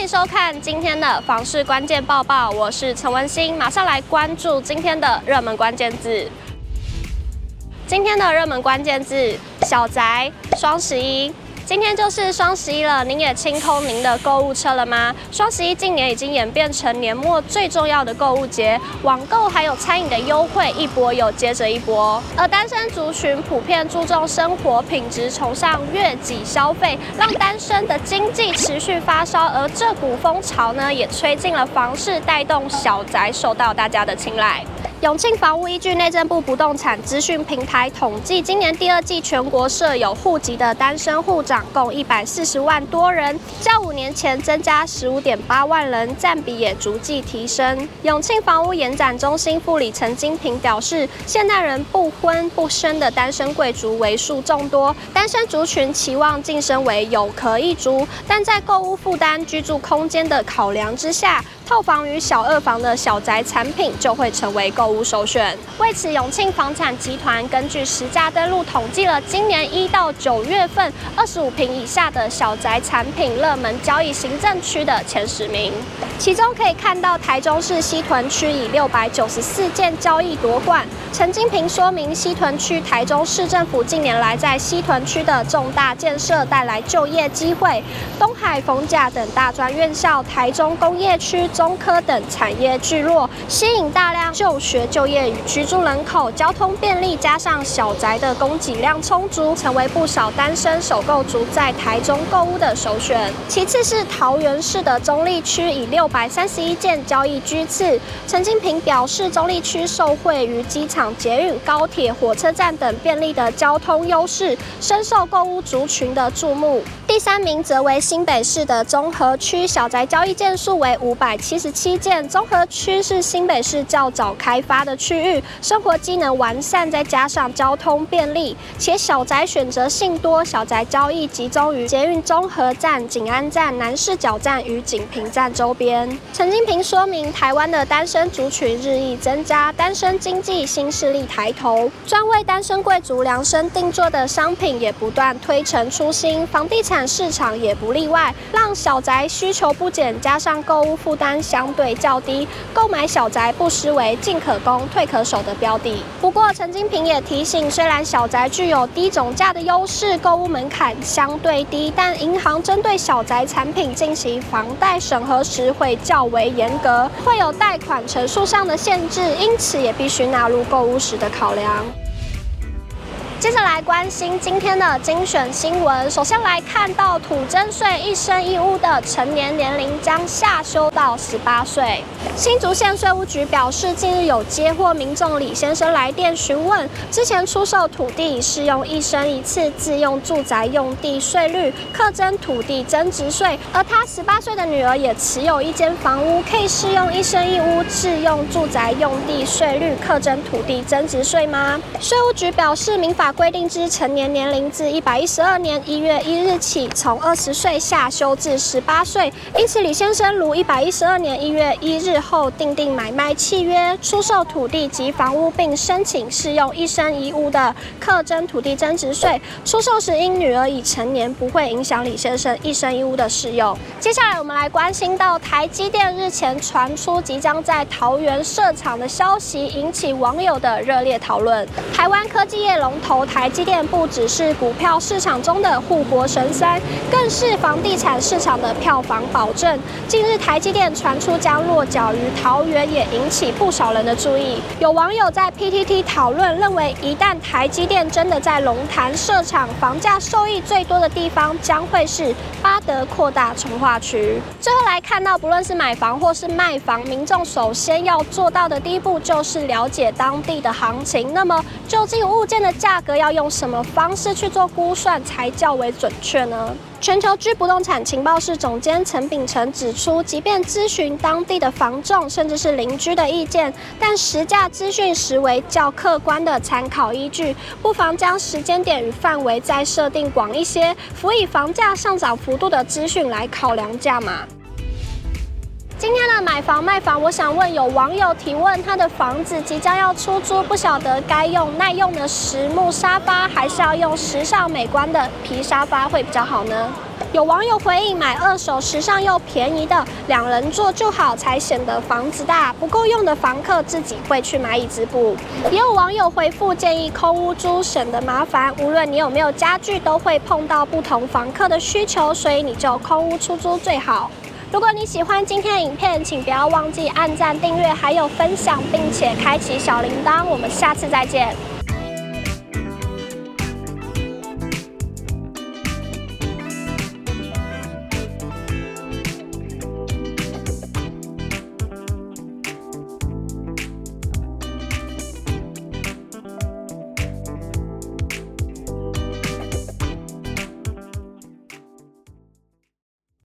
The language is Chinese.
欢迎收看今天的房市关键报报，我是陈文心，马上来关注今天的热门关键字。今天的热门关键字：小宅、双十一。今天就是双十一了，您也清空您的购物车了吗？双十一近年已经演变成年末最重要的购物节，网购还有餐饮的优惠一波又接着一波。而单身族群普遍注重生活品质，崇尚月己消费，让单身的经济持续发烧。而这股风潮呢，也吹进了房市，带动小宅受到大家的青睐。永庆房屋依据内政部不动产资讯平台统计，今年第二季全国设有户籍的单身户长共一百四十万多人，较五年前增加十五点八万人，占比也逐季提升。永庆房屋延展中心副理陈金平表示，现代人不婚不生的单身贵族为数众多，单身族群期望晋升为有壳一族，但在购屋负担、居住空间的考量之下，套房与小二房的小宅产品就会成为购物首选。为此，永庆房产集团根据实价登录统计了今年一到九月份二十五平以下的小宅产品热门交易行政区的前十名，其中可以看到台中市西屯区以六百九十四件交易夺冠。陈金平说明，西屯区台中市政府近年来在西屯区的重大建设带来就业机会，东海、逢甲等大专院校、台中工业区。中科等产业聚落，吸引大量就学、就业与居住人口，交通便利，加上小宅的供给量充足，成为不少单身首购族在台中购物的首选。其次是桃园市的中坜区，以六百三十一件交易居次。陈金平表示，中坜区受惠于机场、捷运、高铁、火车站等便利的交通优势，深受购物族群的注目。第三名则为新北市的中和区，小宅交易件数为五百。七十七件，中和区是新北市较早开发的区域，生活机能完善，再加上交通便利，且小宅选择性多，小宅交易集中于捷运中和站、景安站、南势角站与景平站周边。陈金平说明，台湾的单身族群日益增加，单身经济新势力抬头，专为单身贵族量身定做的商品也不断推陈出新，房地产市场也不例外，让小宅需求不减，加上购物负担。相对较低，购买小宅不失为进可攻、退可守的标的。不过，陈金平也提醒，虽然小宅具有低总价的优势，购物门槛相对低，但银行针对小宅产品进行房贷审核时会较为严格，会有贷款成数上的限制，因此也必须纳入购务实的考量。接着来关心今天的精选新闻。首先来看到土增税一生一屋的成年年龄将下修到十八岁。新竹县税务局表示，近日有接获民众李先生来电询问，之前出售土地已适用一生一次自用住宅用地税率课征土地增值税，而他十八岁的女儿也持有一间房屋，可以适用一生一屋自用住宅用地税率课征土地增值税吗？税务局表示，民法。规定之成年年龄自一百一十二年一月一日起，从二十岁下修至十八岁。因此，李先生如一百一十二年一月一日后订定买卖契约、出售土地及房屋，并申请适用一生一屋的课征土地增值税。出售时因女儿已成年，不会影响李先生一生一屋的适用。接下来，我们来关心到台积电日前传出即将在桃园设厂的消息，引起网友的热烈讨论。台湾科技业龙头。台积电不只是股票市场中的护国神山，更是房地产市场的票房保证。近日，台积电传出将落脚于桃园，也引起不少人的注意。有网友在 PTT 讨论，认为一旦台积电真的在龙潭设厂，房价受益最多的地方将会是八德扩大重划区。最后来看到，不论是买房或是卖房，民众首先要做到的第一步就是了解当地的行情。那么，究竟物件的价格？要用什么方式去做估算才较为准确呢？全球居不动产情报室总监陈秉诚指出，即便咨询当地的房仲甚至是邻居的意见，但实价资讯实为较客观的参考依据，不妨将时间点与范围再设定广一些，辅以房价上涨幅度的资讯来考量价码。今天的买房卖房，我想问有网友提问，他的房子即将要出租，不晓得该用耐用的实木沙发，还是要用时尚美观的皮沙发会比较好呢？有网友回应，买二手时尚又便宜的，两人坐就好，才显得房子大，不够用的房客自己会去买椅子补。也有网友回复建议空屋租，省得麻烦，无论你有没有家具，都会碰到不同房客的需求，所以你就空屋出租最好。如果你喜欢今天的影片，请不要忘记按赞、订阅，还有分享，并且开启小铃铛。我们下次再见。